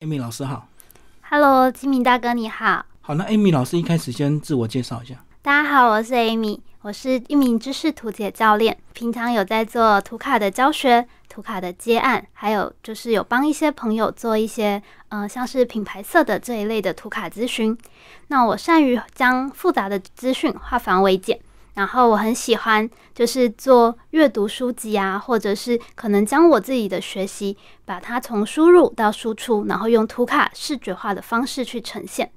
Amy 老师好，Hello，金明大哥你好。好，那 Amy 老师一开始先自我介绍一下。大家好，我是 Amy，我是一名知识图解教练，平常有在做图卡的教学、图卡的接案，还有就是有帮一些朋友做一些呃像是品牌色的这一类的图卡咨询。那我善于将复杂的资讯化繁为简。然后我很喜欢，就是做阅读书籍啊，或者是可能将我自己的学习，把它从输入到输出，然后用图卡视觉化的方式去呈现。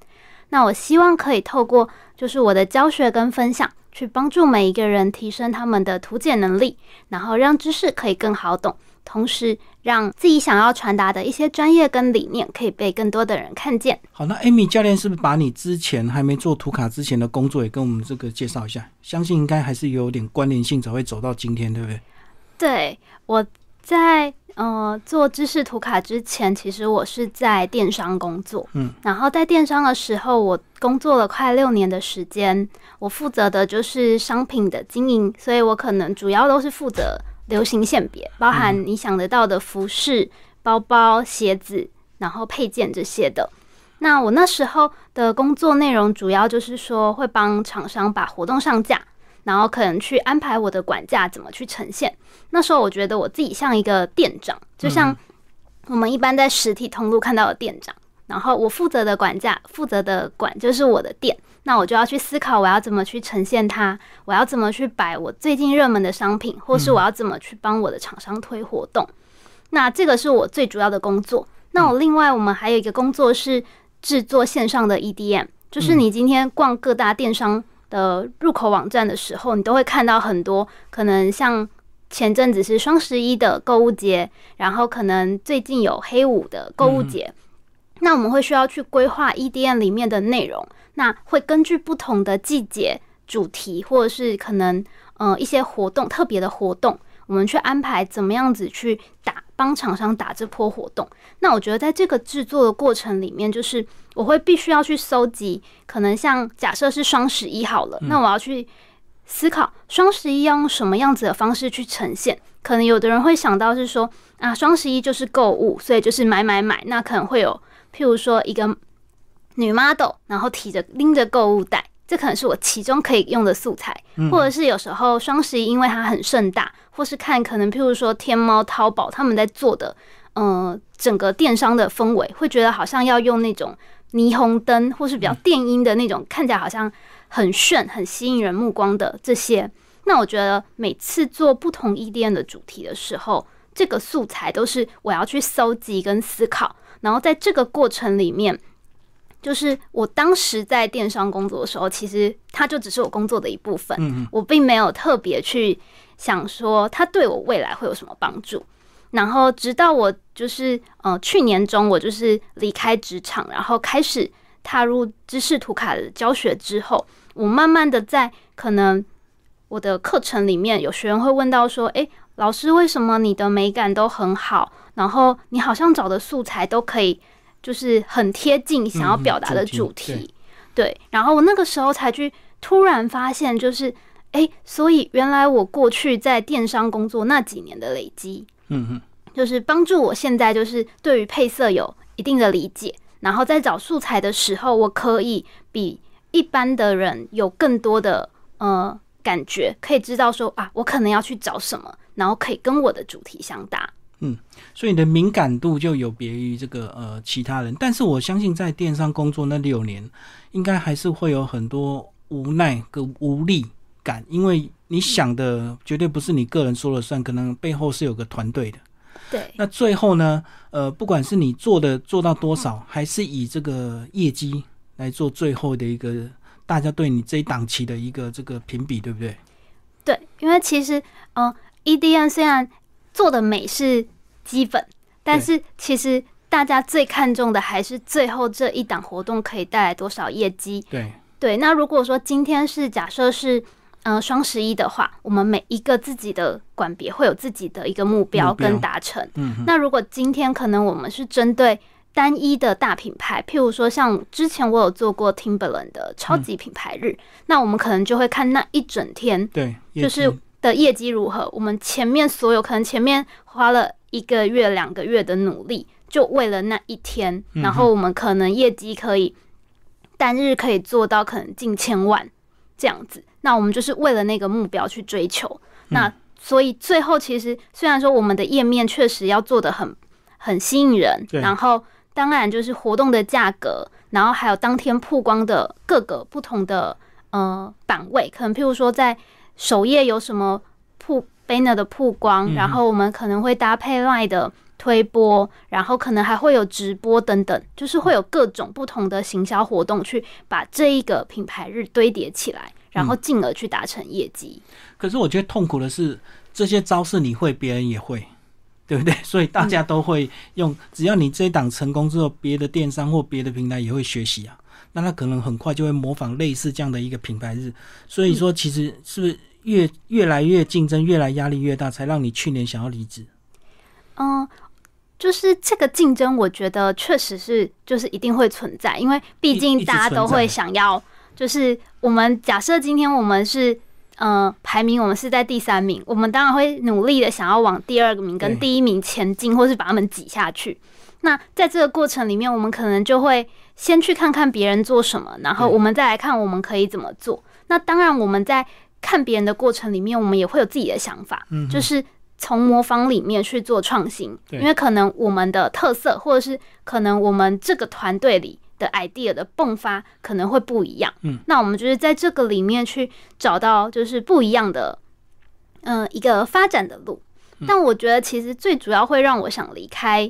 那我希望可以透过就是我的教学跟分享，去帮助每一个人提升他们的图解能力，然后让知识可以更好懂。同时，让自己想要传达的一些专业跟理念可以被更多的人看见。好，那 Amy 教练是不是把你之前还没做图卡之前的工作也跟我们这个介绍一下？相信应该还是有点关联性才会走到今天，对不对？对，我在呃做知识图卡之前，其实我是在电商工作。嗯，然后在电商的时候，我工作了快六年的时间，我负责的就是商品的经营，所以我可能主要都是负责。流行线别包含你想得到的服饰、包包、鞋子，然后配件这些的。那我那时候的工作内容主要就是说，会帮厂商把活动上架，然后可能去安排我的管架怎么去呈现。那时候我觉得我自己像一个店长，就像我们一般在实体通路看到的店长。然后我负责的管架，负责的管就是我的店，那我就要去思考我要怎么去呈现它，我要怎么去摆我最近热门的商品，或是我要怎么去帮我的厂商推活动。那这个是我最主要的工作。那我另外我们还有一个工作是制作线上的 EDM，就是你今天逛各大电商的入口网站的时候，你都会看到很多可能像前阵子是双十一的购物节，然后可能最近有黑五的购物节。那我们会需要去规划 EDM 里面的内容，那会根据不同的季节主题，或者是可能呃一些活动特别的活动，我们去安排怎么样子去打帮厂商打这波活动。那我觉得在这个制作的过程里面，就是我会必须要去搜集，可能像假设是双十一好了，那我要去思考双十一要用什么样子的方式去呈现。可能有的人会想到是说啊，双十一就是购物，所以就是买买买，那可能会有。譬如说，一个女 model，然后提着拎着购物袋，这可能是我其中可以用的素材。或者是有时候双十一，因为它很盛大，或是看可能譬如说天猫、淘宝他们在做的，呃，整个电商的氛围，会觉得好像要用那种霓虹灯，或是比较电音的那种，看起来好像很炫、很吸引人目光的这些。那我觉得每次做不同 EDM 的主题的时候，这个素材都是我要去搜集跟思考。然后在这个过程里面，就是我当时在电商工作的时候，其实它就只是我工作的一部分。嗯我并没有特别去想说它对我未来会有什么帮助。然后直到我就是呃去年中，我就是离开职场，然后开始踏入知识图卡的教学之后，我慢慢的在可能我的课程里面有学员会问到说：“哎，老师，为什么你的美感都很好？”然后你好像找的素材都可以，就是很贴近想要表达的主题，对。然后我那个时候才去突然发现，就是哎，所以原来我过去在电商工作那几年的累积，嗯哼，就是帮助我现在就是对于配色有一定的理解。然后在找素材的时候，我可以比一般的人有更多的呃感觉，可以知道说啊，我可能要去找什么，然后可以跟我的主题相搭。嗯，所以你的敏感度就有别于这个呃其他人，但是我相信在电商工作那六年，应该还是会有很多无奈跟无力感，因为你想的绝对不是你个人说了算，可能背后是有个团队的。对。那最后呢，呃，不管是你做的做到多少，还是以这个业绩来做最后的一个大家对你这一档期的一个这个评比，对不对？对，因为其实嗯，EDN 虽然做的美是。基本，但是其实大家最看重的还是最后这一档活动可以带来多少业绩。对对，那如果说今天是假设是呃双十一的话，我们每一个自己的管别会有自己的一个目标跟达成。嗯，那如果今天可能我们是针对单一的大品牌，譬如说像之前我有做过 Timberland 的超级品牌日，那我们可能就会看那一整天，对，就是的业绩如何。我们前面所有可能前面花了。一个月、两个月的努力，就为了那一天，然后我们可能业绩可以单日可以做到可能近千万这样子，那我们就是为了那个目标去追求。那所以最后其实虽然说我们的页面确实要做的很很吸引人，然后当然就是活动的价格，然后还有当天曝光的各个不同的呃版位，可能譬如说在首页有什么曝 banner 的曝光，然后我们可能会搭配 line 的。推播，然后可能还会有直播等等，就是会有各种不同的行销活动，去把这一个品牌日堆叠起来，然后进而去达成业绩。可是我觉得痛苦的是，这些招式你会，别人也会，对不对？所以大家都会用。只要你这一档成功之后，别的电商或别的平台也会学习啊。那他可能很快就会模仿类似这样的一个品牌日。所以说，其实是不是越越来越竞争，越来压力越大，才让你去年想要离职？嗯。就是这个竞争，我觉得确实是，就是一定会存在，因为毕竟大家都会想要，就是我们假设今天我们是，呃，排名我们是在第三名，我们当然会努力的想要往第二个名跟第一名前进，或是把他们挤下去。那在这个过程里面，我们可能就会先去看看别人做什么，然后我们再来看我们可以怎么做。那当然我们在看别人的过程里面，我们也会有自己的想法，就是。从模仿里面去做创新，因为可能我们的特色，或者是可能我们这个团队里的 idea 的迸发可能会不一样。嗯，那我们就是在这个里面去找到就是不一样的，嗯，一个发展的路。但我觉得其实最主要会让我想离开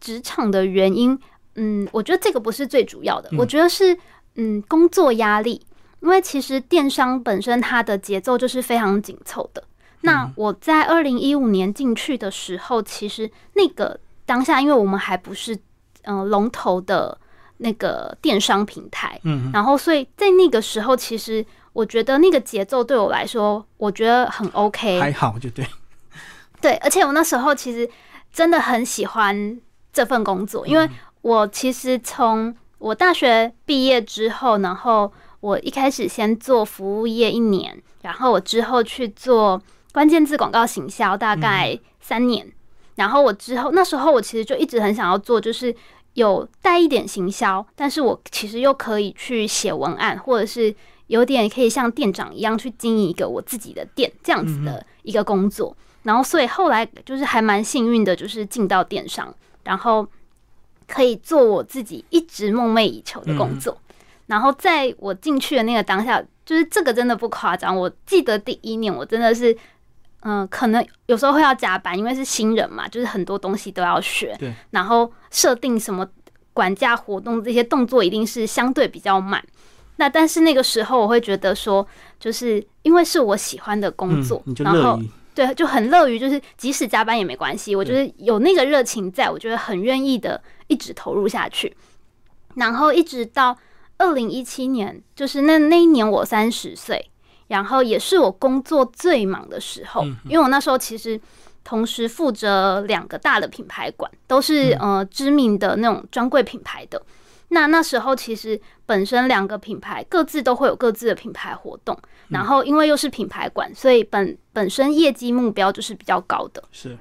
职场的原因，嗯，我觉得这个不是最主要的，我觉得是嗯工作压力，因为其实电商本身它的节奏就是非常紧凑的。那我在二零一五年进去的时候，其实那个当下，因为我们还不是嗯龙头的那个电商平台，嗯，然后所以在那个时候，其实我觉得那个节奏对我来说，我觉得很 OK，还好就对，对，而且我那时候其实真的很喜欢这份工作，因为我其实从我大学毕业之后，然后我一开始先做服务业一年，然后我之后去做。关键字广告行销大概三年，然后我之后那时候我其实就一直很想要做，就是有带一点行销，但是我其实又可以去写文案，或者是有点可以像店长一样去经营一个我自己的店这样子的一个工作。然后所以后来就是还蛮幸运的，就是进到电商，然后可以做我自己一直梦寐以求的工作。然后在我进去的那个当下，就是这个真的不夸张，我记得第一年我真的是。嗯，可能有时候会要加班，因为是新人嘛，就是很多东西都要学。对。然后设定什么管家活动这些动作，一定是相对比较慢。那但是那个时候，我会觉得说，就是因为是我喜欢的工作，然后对，就很乐于，就是即使加班也没关系，我就是有那个热情，在我觉得很愿意的一直投入下去。然后一直到二零一七年，就是那那一年我三十岁。然后也是我工作最忙的时候，因为我那时候其实同时负责两个大的品牌馆，都是呃知名的那种专柜品牌的。那那时候其实本身两个品牌各自都会有各自的品牌活动，然后因为又是品牌馆，所以本本身业绩目标就是比较高的。是，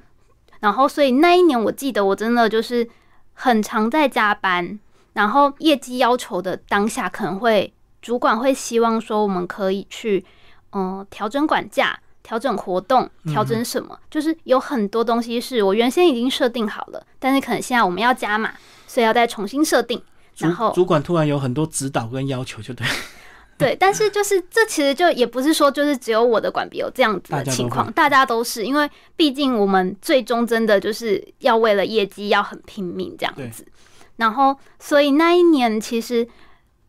然后所以那一年我记得我真的就是很常在加班，然后业绩要求的当下，可能会主管会希望说我们可以去。嗯，调整管价，调整活动，调整什么？就是有很多东西是我原先已经设定好了，但是可能现在我们要加码，所以要再重新设定。然后主管突然有很多指导跟要求，就对。对，但是就是这其实就也不是说就是只有我的管比有这样子的情况，大家都是因为毕竟我们最终真的就是要为了业绩要很拼命这样子。然后所以那一年其实。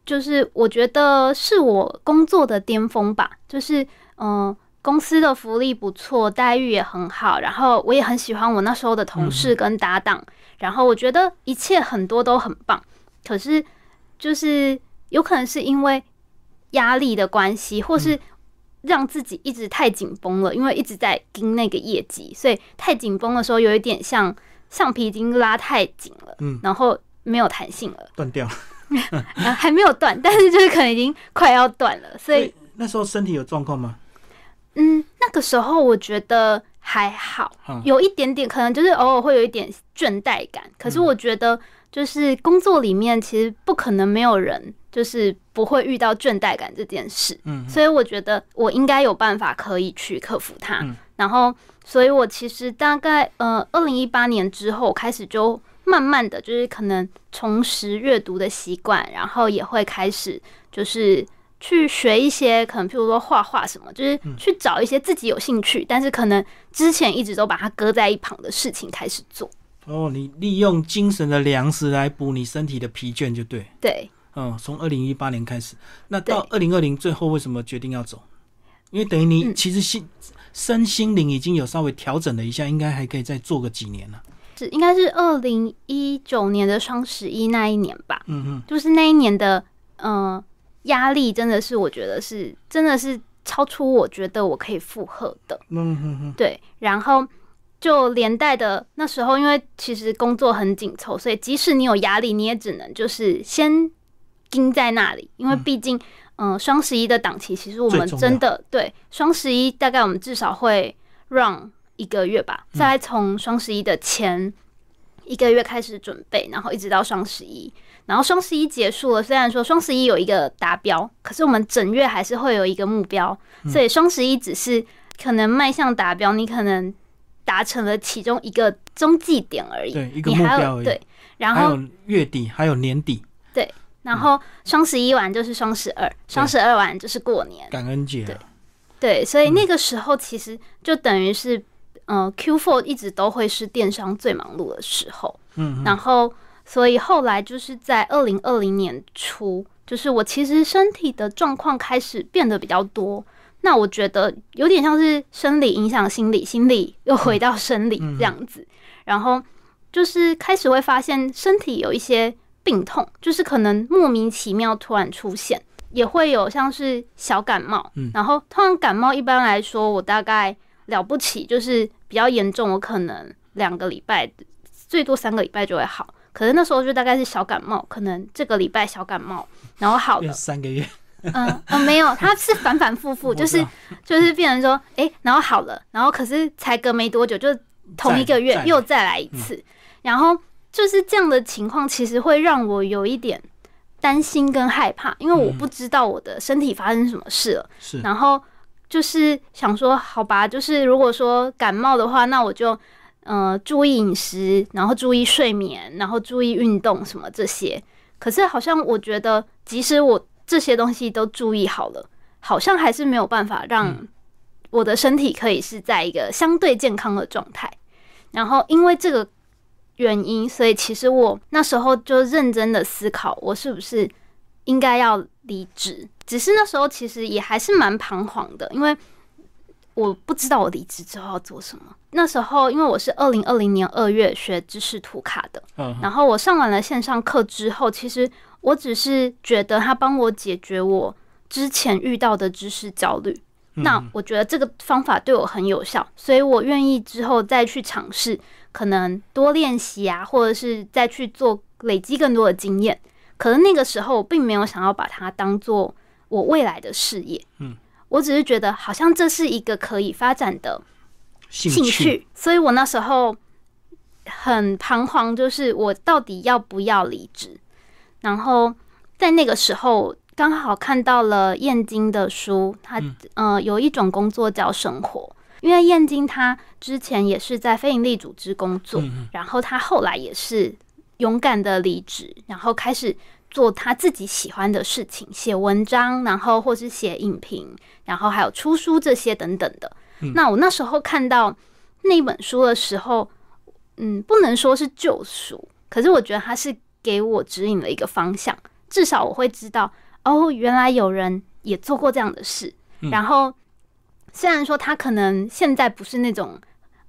就是我觉得是我工作的巅峰吧，就是嗯，公司的福利不错，待遇也很好，然后我也很喜欢我那时候的同事跟搭档，然后我觉得一切很多都很棒。可是就是有可能是因为压力的关系，或是让自己一直太紧绷了，因为一直在盯那个业绩，所以太紧绷的时候有一点像橡皮筋拉太紧了，嗯，然后没有弹性了，断掉。还没有断，但是就是可能已经快要断了，所以那时候身体有状况吗？嗯，那个时候我觉得还好，有一点点可能就是偶尔会有一点倦怠感。可是我觉得，就是工作里面其实不可能没有人就是不会遇到倦怠感这件事。嗯，所以我觉得我应该有办法可以去克服它。然后，所以我其实大概呃，二零一八年之后开始就慢慢的就是可能重拾阅读的习惯，然后也会开始就是。去学一些可能，譬如说画画什么，就是去找一些自己有兴趣，但是可能之前一直都把它搁在一旁的事情开始做。哦，你利用精神的粮食来补你身体的疲倦，就对。对。嗯，从二零一八年开始，那到二零二零最后为什么决定要走？因为等于你其实心身心灵已经有稍微调整了一下，应该还可以再做个几年了。是，应该是二零一九年的双十一那一年吧。嗯嗯。就是那一年的，嗯。压力真的是，我觉得是，真的是超出我觉得我可以负荷的。嗯哼哼。对，然后就连带的那时候，因为其实工作很紧凑，所以即使你有压力，你也只能就是先盯在那里，因为毕竟，嗯，双十一的档期，其实我们真的。对双十一大概我们至少会 run 一个月吧，再从双十一的前一个月开始准备，然后一直到双十一。然后双十一结束了，虽然说双十一有一个达标，可是我们整月还是会有一个目标，所以双十一只是可能迈向达标，你可能达成了其中一个中继点而已，对，一个目标而已。对，然后月底还有年底，对，然后双十一完就是双十二，双十二完就是过年，感恩节，对，对，所以那个时候其实就等于是，嗯，Q Four 一直都会是电商最忙碌的时候，嗯，然后。所以后来就是在二零二零年初，就是我其实身体的状况开始变得比较多。那我觉得有点像是生理影响心理，心理又回到生理这样子。然后就是开始会发现身体有一些病痛，就是可能莫名其妙突然出现，也会有像是小感冒。然后通常感冒一般来说，我大概了不起就是比较严重，我可能两个礼拜，最多三个礼拜就会好。可是那时候就大概是小感冒，可能这个礼拜小感冒，然后好了三个月，嗯嗯没有，他是反反复复，就是就是变成说，哎，然后好了，然后可是才隔没多久，就同一个月又再来一次，然后就是这样的情况，其实会让我有一点担心跟害怕，因为我不知道我的身体发生什么事了，是，然后就是想说，好吧，就是如果说感冒的话，那我就。呃，注意饮食，然后注意睡眠，然后注意运动，什么这些。可是好像我觉得，即使我这些东西都注意好了，好像还是没有办法让我的身体可以是在一个相对健康的状态。然后因为这个原因，所以其实我那时候就认真的思考，我是不是应该要离职。只是那时候其实也还是蛮彷徨的，因为。我不知道我离职之后要做什么。那时候，因为我是二零二零年二月学知识图卡的，然后我上完了线上课之后，其实我只是觉得他帮我解决我之前遇到的知识焦虑。那我觉得这个方法对我很有效，所以我愿意之后再去尝试，可能多练习啊，或者是再去做累积更多的经验。可能那个时候我并没有想要把它当做我未来的事业。嗯。我只是觉得好像这是一个可以发展的兴趣，所以我那时候很彷徨，就是我到底要不要离职？然后在那个时候刚好看到了燕京的书，他呃有一种工作叫生活，因为燕京他之前也是在非营利组织工作，然后他后来也是勇敢的离职，然后开始。做他自己喜欢的事情，写文章，然后或是写影评，然后还有出书这些等等的。那我那时候看到那本书的时候，嗯，不能说是救赎，可是我觉得他是给我指引了一个方向，至少我会知道，哦，原来有人也做过这样的事。然后虽然说他可能现在不是那种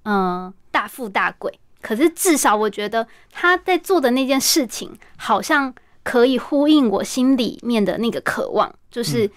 嗯大富大贵，可是至少我觉得他在做的那件事情好像。可以呼应我心里面的那个渴望，就是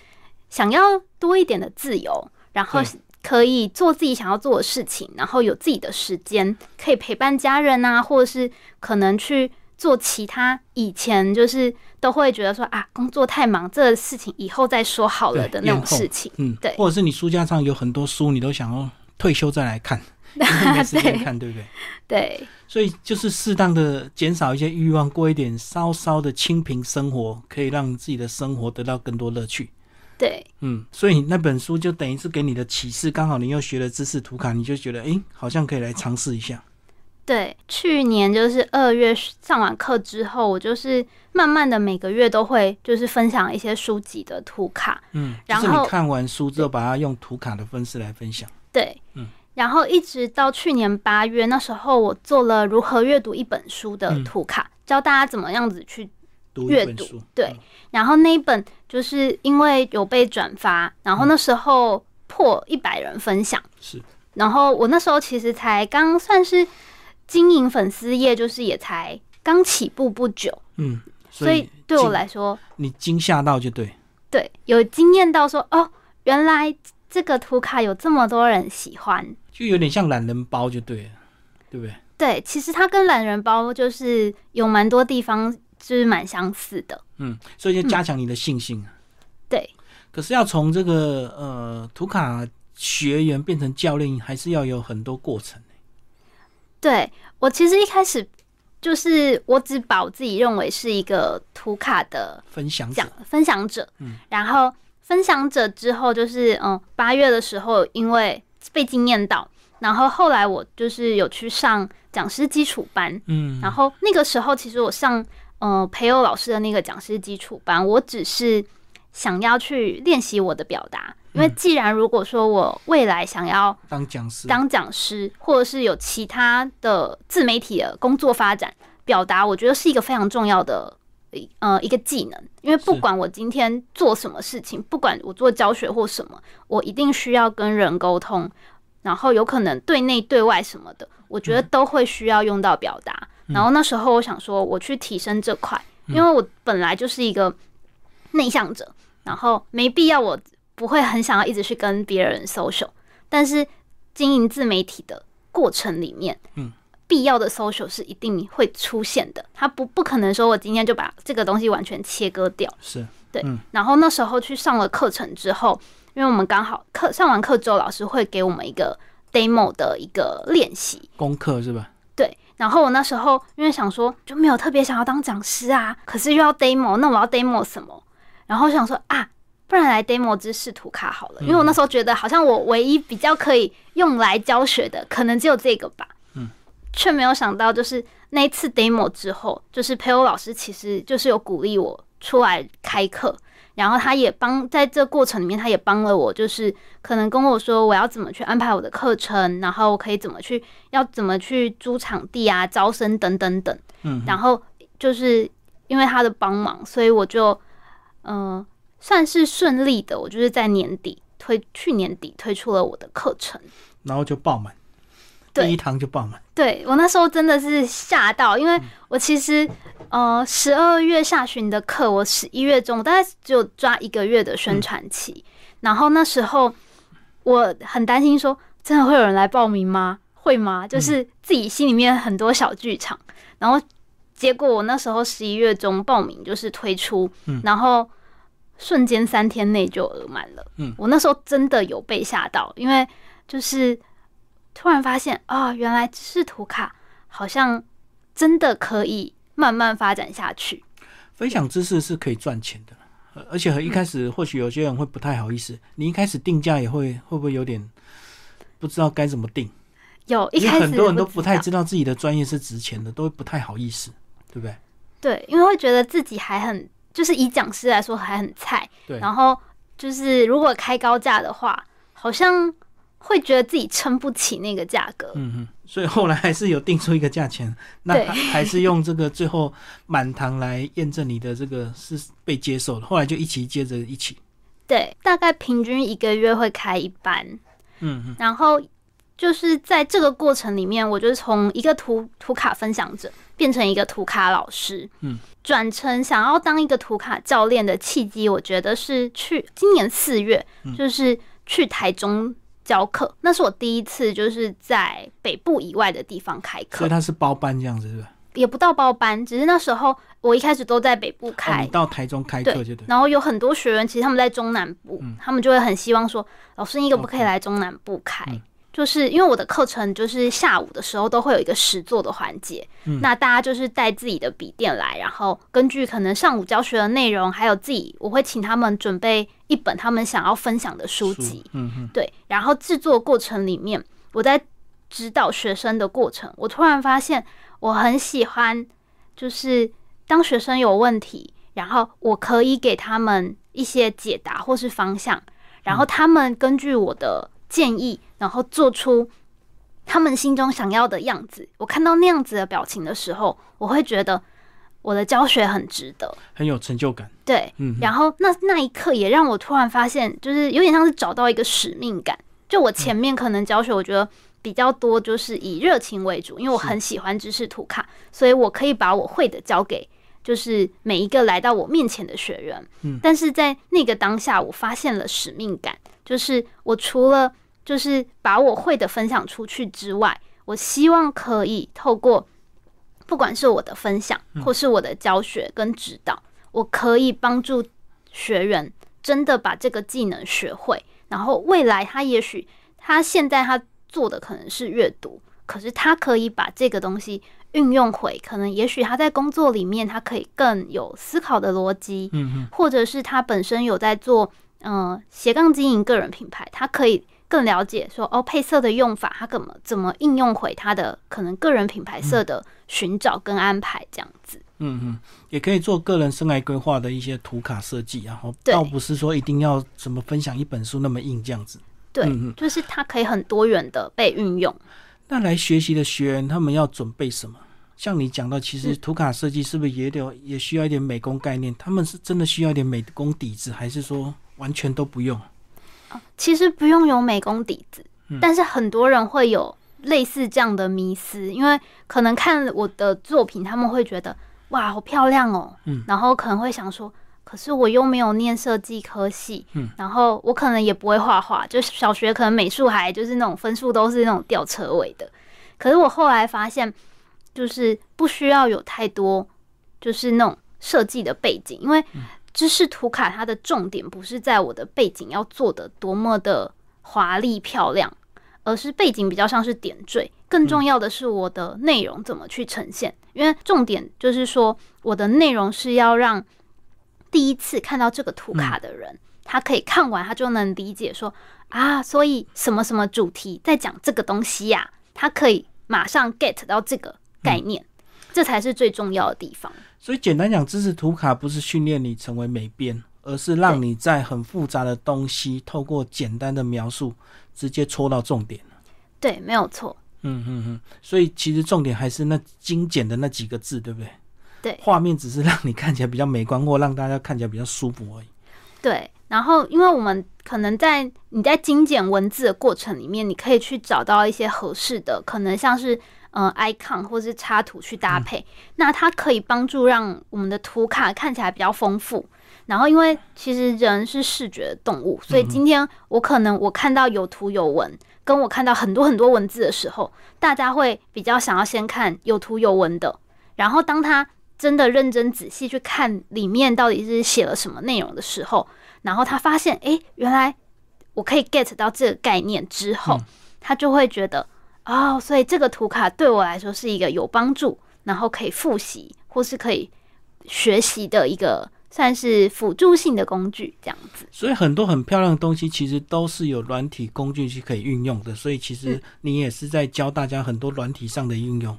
想要多一点的自由，然后可以做自己想要做的事情，然后有自己的时间，可以陪伴家人啊，或者是可能去做其他以前就是都会觉得说啊，工作太忙，这个事情以后再说好了的那种事情。嗯，对，或者是你书架上有很多书，你都想要退休再来看。没时间看，对不对？对，所以就是适当的减少一些欲望，过一点稍稍的清贫生活，可以让自己的生活得到更多乐趣。对，嗯，所以那本书就等于是给你的启示，刚好你又学了知识图卡，你就觉得哎，好像可以来尝试一下。对，去年就是二月上完课之后，我就是慢慢的每个月都会就是分享一些书籍的图卡，嗯，然后看完书之后，把它用图卡的方式来分享。对，嗯，然后一直到去年八月，那时候我做了如何阅读一本书的图卡，教大家怎么样子去阅读。对，然后那一本就是因为有被转发，然后那时候破一百人分享，是，然后我那时候其实才刚算是。经营粉丝业就是也才刚起步不久，嗯，所以对我来说，你惊吓到就对，对，有惊艳到说哦，原来这个图卡有这么多人喜欢，就有点像懒人包就对了，对不对？对，其实它跟懒人包就是有蛮多地方就是蛮相似的，嗯，所以就加强你的信心，对。可是要从这个呃图卡学员变成教练，还是要有很多过程。对我其实一开始就是我只把我自己认为是一个图卡的分享者，分享者。嗯，然后分享者之后就是嗯八月的时候，因为被惊艳到，然后后来我就是有去上讲师基础班。嗯，然后那个时候其实我上嗯培友老师的那个讲师基础班，我只是想要去练习我的表达。因为既然如果说我未来想要当讲师、当讲师，或者是有其他的自媒体的工作发展，表达我觉得是一个非常重要的呃一个技能。因为不管我今天做什么事情，不管我做教学或什么，我一定需要跟人沟通，然后有可能对内对外什么的，我觉得都会需要用到表达。然后那时候我想说，我去提升这块，因为我本来就是一个内向者，然后没必要我。不会很想要一直去跟别人 social，但是经营自媒体的过程里面，嗯，必要的 social 是一定会出现的。他不不可能说我今天就把这个东西完全切割掉，是对。然后那时候去上了课程之后，因为我们刚好课上完课之后，老师会给我们一个 demo 的一个练习功课，是吧？对。然后我那时候因为想说就没有特别想要当讲师啊，可是又要 demo，那我要 demo 什么？然后想说啊。不然来 demo 知识图卡好了，因为我那时候觉得好像我唯一比较可以用来教学的，可能只有这个吧。嗯，却没有想到，就是那一次 demo 之后，就是陪我老师其实就是有鼓励我出来开课，然后他也帮在这过程里面，他也帮了我，就是可能跟我说我要怎么去安排我的课程，然后可以怎么去要怎么去租场地啊、招生等等等。嗯，然后就是因为他的帮忙，所以我就嗯。算是顺利的，我就是在年底推，去年底推出了我的课程，然后就爆满，第一堂就爆满。对我那时候真的是吓到，因为我其实呃十二月下旬的课，我十一月中大概只有抓一个月的宣传期，然后那时候我很担心说，真的会有人来报名吗？会吗？就是自己心里面很多小剧场，然后结果我那时候十一月中报名就是推出，然后。瞬间三天内就额满了，嗯，我那时候真的有被吓到，因为就是突然发现啊，原来知识图卡好像真的可以慢慢发展下去。分享知识是可以赚钱的，而且和一开始或许有些人会不太好意思，你一开始定价也会会不会有点不知道该怎么定？有，一开始很多人都不太知道自己的专业是值钱的，都不太好意思，对不对？对，因为会觉得自己还很。就是以讲师来说还很菜，对。然后就是如果开高价的话，好像会觉得自己撑不起那个价格。嗯哼。所以后来还是有定出一个价钱，那还是用这个最后满堂来验证你的这个是被接受的。后来就一起接着一起。对，大概平均一个月会开一班。嗯哼。然后就是在这个过程里面，我就是从一个图图卡分享者变成一个图卡老师。嗯。转成想要当一个图卡教练的契机，我觉得是去今年四月，就是去台中教课。那是我第一次就是在北部以外的地方开课，所以他是包班这样子，是吧？也不到包班，只是那时候我一开始都在北部开，到台中开课就对。然后有很多学员，其实他们在中南部，他们就会很希望说，老师你可不可以来中南部开？就是因为我的课程就是下午的时候都会有一个实作的环节，那大家就是带自己的笔电来，然后根据可能上午教学的内容，还有自己，我会请他们准备一本他们想要分享的书籍，对，然后制作过程里面，我在指导学生的过程，我突然发现我很喜欢，就是当学生有问题，然后我可以给他们一些解答或是方向，然后他们根据我的。建议，然后做出他们心中想要的样子。我看到那样子的表情的时候，我会觉得我的教学很值得，很有成就感。对，嗯。然后那那一刻也让我突然发现，就是有点像是找到一个使命感。就我前面可能教学，我觉得比较多就是以热情为主，因为我很喜欢知识图卡，所以我可以把我会的交给就是每一个来到我面前的学员。嗯。但是在那个当下，我发现了使命感，就是我除了就是把我会的分享出去之外，我希望可以透过不管是我的分享，或是我的教学跟指导，我可以帮助学员真的把这个技能学会。然后未来他也许他现在他做的可能是阅读，可是他可以把这个东西运用回，可能也许他在工作里面他可以更有思考的逻辑，嗯或者是他本身有在做嗯斜杠经营个人品牌，他可以。更了解说哦，配色的用法，它怎么怎么应用回它的可能个人品牌色的寻找跟安排这样子。嗯嗯，也可以做个人生涯规划的一些图卡设计，然后倒不是说一定要怎么分享一本书那么硬这样子。对，就是它可以很多元的被运用。那来学习的学员他们要准备什么？像你讲到，其实图卡设计是不是也得也需要一点美工概念？他们是真的需要一点美工底子，还是说完全都不用？其实不用有美工底子，但是很多人会有类似这样的迷思，因为可能看我的作品，他们会觉得哇，好漂亮哦，嗯，然后可能会想说，可是我又没有念设计科系，嗯，然后我可能也不会画画，就小学可能美术还就是那种分数都是那种吊车尾的，可是我后来发现，就是不需要有太多就是那种设计的背景，因为。知识图卡它的重点不是在我的背景要做的多么的华丽漂亮，而是背景比较像是点缀，更重要的是我的内容怎么去呈现。因为重点就是说，我的内容是要让第一次看到这个图卡的人，他可以看完他就能理解说啊，所以什么什么主题在讲这个东西呀，他可以马上 get 到这个概念，这才是最重要的地方。所以简单讲，知识图卡不是训练你成为美编，而是让你在很复杂的东西，透过简单的描述，直接戳到重点。对，没有错。嗯嗯嗯。所以其实重点还是那精简的那几个字，对不对？对。画面只是让你看起来比较美观，或让大家看起来比较舒服而已。对。然后，因为我们可能在你在精简文字的过程里面，你可以去找到一些合适的，可能像是。嗯，icon 或是插图去搭配，那它可以帮助让我们的图卡看起来比较丰富。然后，因为其实人是视觉的动物，所以今天我可能我看到有图有文，跟我看到很多很多文字的时候，大家会比较想要先看有图有文的。然后，当他真的认真仔细去看里面到底是写了什么内容的时候，然后他发现，哎，原来我可以 get 到这个概念之后，他就会觉得。哦，所以这个图卡对我来说是一个有帮助，然后可以复习或是可以学习的一个算是辅助性的工具，这样子。所以很多很漂亮的东西其实都是有软体工具是可以运用的。所以其实你也是在教大家很多软体上的应用。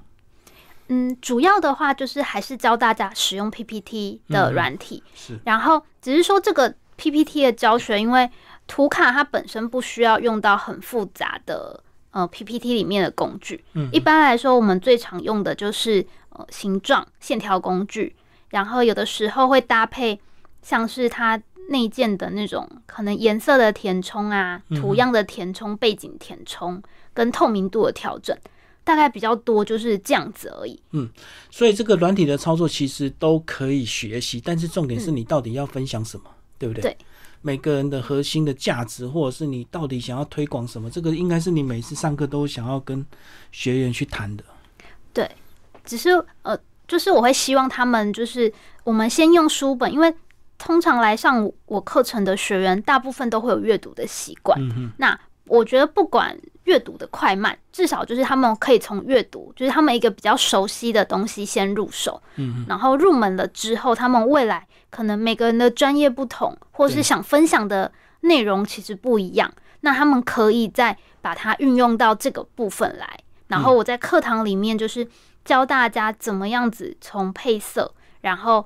嗯，主要的话就是还是教大家使用 PPT 的软体。是，然后只是说这个 PPT 的教学，因为图卡它本身不需要用到很复杂的。呃，PPT 里面的工具，嗯，一般来说，我们最常用的就是呃形状线条工具，然后有的时候会搭配像是它内建的那种可能颜色的填充啊，图样的填充、背景填充跟透明度的调整，大概比较多就是这样子而已。嗯，所以这个软体的操作其实都可以学习，但是重点是你到底要分享什么，对不对？对。每个人的核心的价值，或者是你到底想要推广什么，这个应该是你每次上课都想要跟学员去谈的。对，只是呃，就是我会希望他们就是我们先用书本，因为通常来上我课程的学员大部分都会有阅读的习惯。那我觉得不管阅读的快慢，至少就是他们可以从阅读，就是他们一个比较熟悉的东西先入手，嗯，然后入门了之后，他们未来可能每个人的专业不同，或是想分享的内容其实不一样，那他们可以再把它运用到这个部分来。然后我在课堂里面就是教大家怎么样子从配色，然后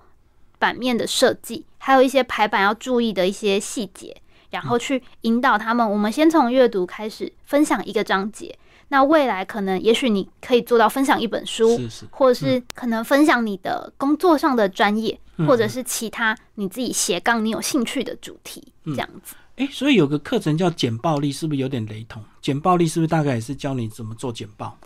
版面的设计，还有一些排版要注意的一些细节。然后去引导他们，我们先从阅读开始分享一个章节。那未来可能，也许你可以做到分享一本书，是是，或者是可能分享你的工作上的专业，或者是其他你自己斜杠你有兴趣的主题，这样子。哎，所以有个课程叫简暴力，是不是有点雷同？简暴力是不是大概也是教你怎么做简报？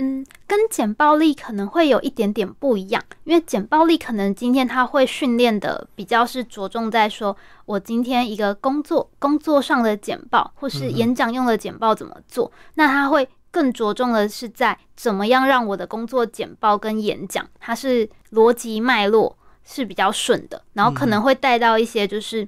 嗯，跟简报力可能会有一点点不一样，因为简报力可能今天他会训练的比较是着重在说，我今天一个工作工作上的简报，或是演讲用的简报怎么做，那他会更着重的是在怎么样让我的工作简报跟演讲，它是逻辑脉络是比较顺的，然后可能会带到一些就是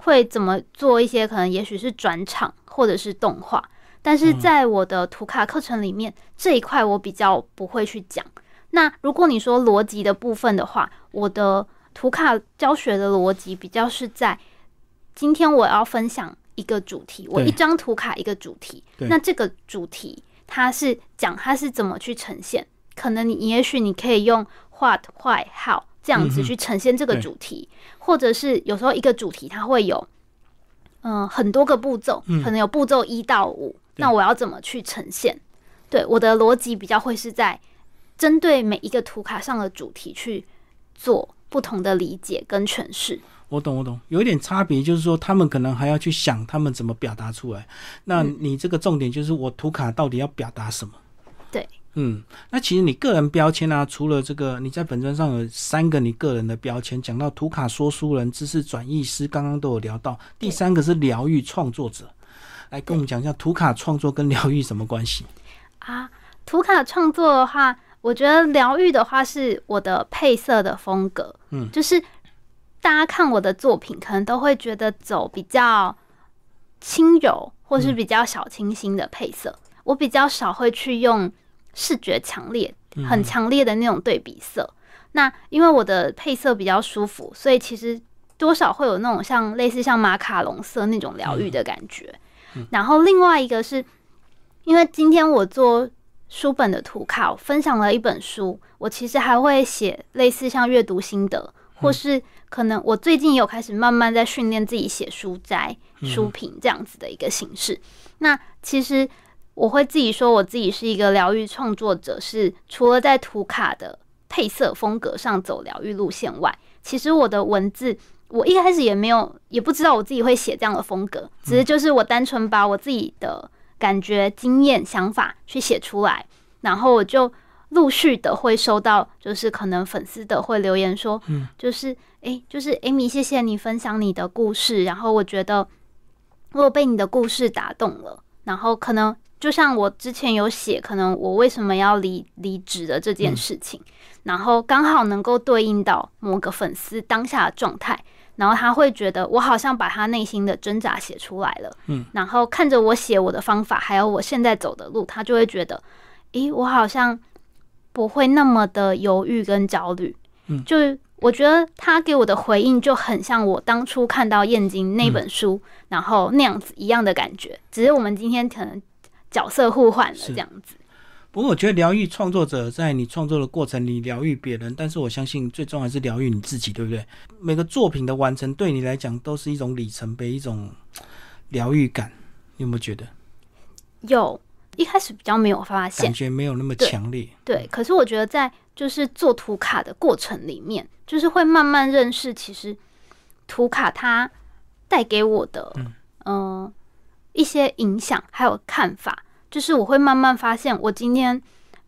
会怎么做一些可能也许是转场或者是动画。但是在我的图卡课程里面，这一块我比较不会去讲。那如果你说逻辑的部分的话，我的图卡教学的逻辑比较是在今天我要分享一个主题，我一张图卡一个主题。那这个主题它是讲它是怎么去呈现？可能你也许你可以用 what、why、how 这样子去呈现这个主题，或者是有时候一个主题它会有嗯很多个步骤，可能有步骤一到五。那我要怎么去呈现？对我的逻辑比较会是在针对每一个图卡上的主题去做不同的理解跟诠释。我懂，我懂，有一点差别，就是说他们可能还要去想他们怎么表达出来。那你这个重点就是我图卡到底要表达什么？对，嗯，那其实你个人标签啊，除了这个，你在本专上有三个你个人的标签，讲到图卡说书人、知识转译师，刚刚都有聊到，第三个是疗愈创作者。来跟我们讲一下图卡创作跟疗愈什么关系啊？图卡创作的话，我觉得疗愈的话是我的配色的风格，嗯，就是大家看我的作品，可能都会觉得走比较轻柔或是比较小清新的配色。我比较少会去用视觉强烈、很强烈的那种对比色。那因为我的配色比较舒服，所以其实多少会有那种像类似像马卡龙色那种疗愈的感觉。然后另外一个是，因为今天我做书本的图卡，分享了一本书，我其实还会写类似像阅读心得，或是可能我最近有开始慢慢在训练自己写书摘、书评这样子的一个形式。那其实我会自己说，我自己是一个疗愈创作者，是除了在图卡的配色风格上走疗愈路线外，其实我的文字。我一开始也没有，也不知道我自己会写这样的风格，只是就是我单纯把我自己的感觉、经验、想法去写出来，然后我就陆续的会收到，就是可能粉丝的会留言说，嗯，就是诶，就是 Amy，谢谢你分享你的故事，然后我觉得我被你的故事打动了，然后可能就像我之前有写，可能我为什么要离离职的这件事情，然后刚好能够对应到某个粉丝当下的状态。然后他会觉得我好像把他内心的挣扎写出来了，嗯，然后看着我写我的方法，还有我现在走的路，他就会觉得，咦，我好像不会那么的犹豫跟焦虑，嗯，就是我觉得他给我的回应就很像我当初看到《燕京》那本书，然后那样子一样的感觉，只是我们今天可能角色互换了这样子。不过我觉得疗愈创作者在你创作的过程里疗愈别人，但是我相信最终还是疗愈你自己，对不对？每个作品的完成对你来讲都是一种里程碑，一种疗愈感，你有没有觉得？有，一开始比较没有发现，感觉没有那么强烈。对，可是我觉得在就是做图卡的过程里面，就是会慢慢认识，其实图卡它带给我的嗯一些影响还有看法。就是我会慢慢发现，我今天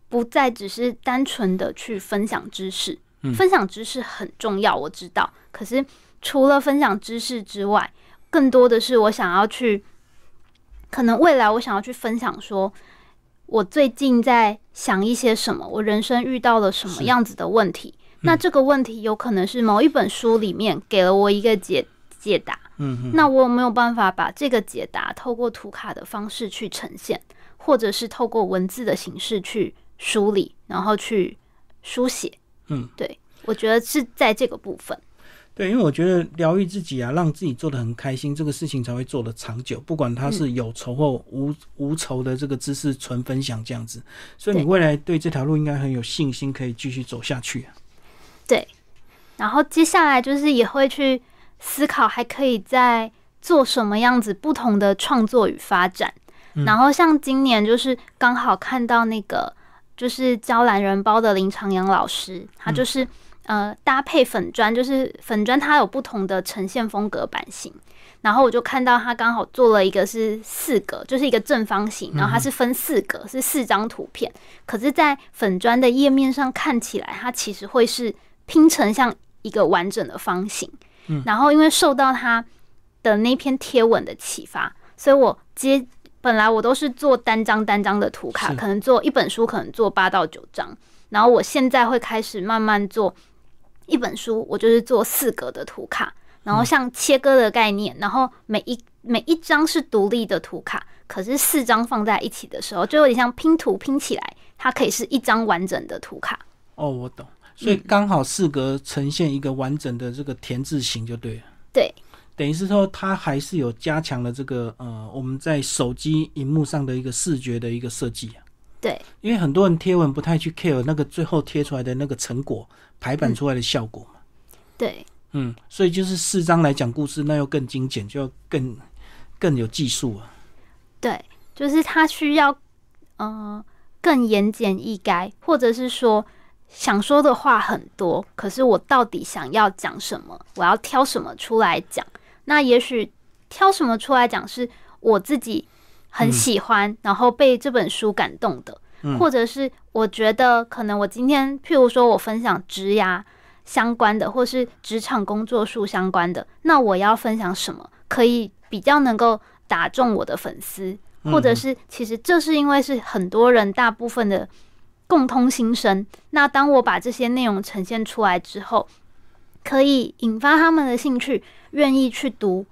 不再只是单纯的去分享知识，分享知识很重要，我知道。可是除了分享知识之外，更多的是我想要去，可能未来我想要去分享，说我最近在想一些什么，我人生遇到了什么样子的问题。那这个问题有可能是某一本书里面给了我一个解解答，嗯，那我有没有办法把这个解答透过图卡的方式去呈现？或者是透过文字的形式去梳理，然后去书写。嗯，对，我觉得是在这个部分。对，因为我觉得疗愈自己啊，让自己做的很开心，这个事情才会做的长久。不管他是有仇或无无仇的这个知识纯分享这样子，所以你未来对这条路应该很有信心，可以继续走下去啊。对，然后接下来就是也会去思考，还可以在做什么样子不同的创作与发展。然后像今年就是刚好看到那个就是教懒人包的林长阳老师，他就是。呃，搭配粉砖，就是粉砖它有不同的呈现风格版型，然后我就看到他刚好做了一个是四格，就是一个正方形，然后它是分四格，是四张图片，可是，在粉砖的页面上看起来，它其实会是拼成像一个完整的方形。嗯，然后因为受到他的那篇贴文的启发，所以我接本来我都是做单张单张的图卡，可能做一本书，可能做八到九张，然后我现在会开始慢慢做。一本书，我就是做四格的图卡，然后像切割的概念，然后每一每一张是独立的图卡，可是四张放在一起的时候，就有点像拼图拼起来，它可以是一张完整的图卡。哦，我懂，所以刚好四格呈现一个完整的这个田字形就对了。对，等于是说它还是有加强了这个呃我们在手机荧幕上的一个视觉的一个设计啊。对，因为很多人贴文不太去 care 那个最后贴出来的那个成果排版出来的效果嘛。对，嗯，所以就是四张来讲故事，那又更精简，就要更更有技术啊。对，就是它需要呃更言简意赅，或者是说想说的话很多，可是我到底想要讲什么？我要挑什么出来讲？那也许挑什么出来讲是我自己。很喜欢，然后被这本书感动的，或者是我觉得可能我今天，譬如说我分享职涯相关的，或是职场工作术相关的，那我要分享什么可以比较能够打中我的粉丝，或者是其实这是因为是很多人大部分的共通心声。那当我把这些内容呈现出来之后，可以引发他们的兴趣，愿意去读。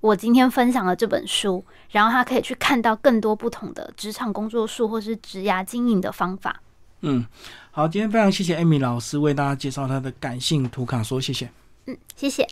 我今天分享的这本书，然后他可以去看到更多不同的职场工作术或是职涯经营的方法。嗯，好，今天非常谢谢艾米老师为大家介绍他的感性图卡，说谢谢。嗯，谢谢。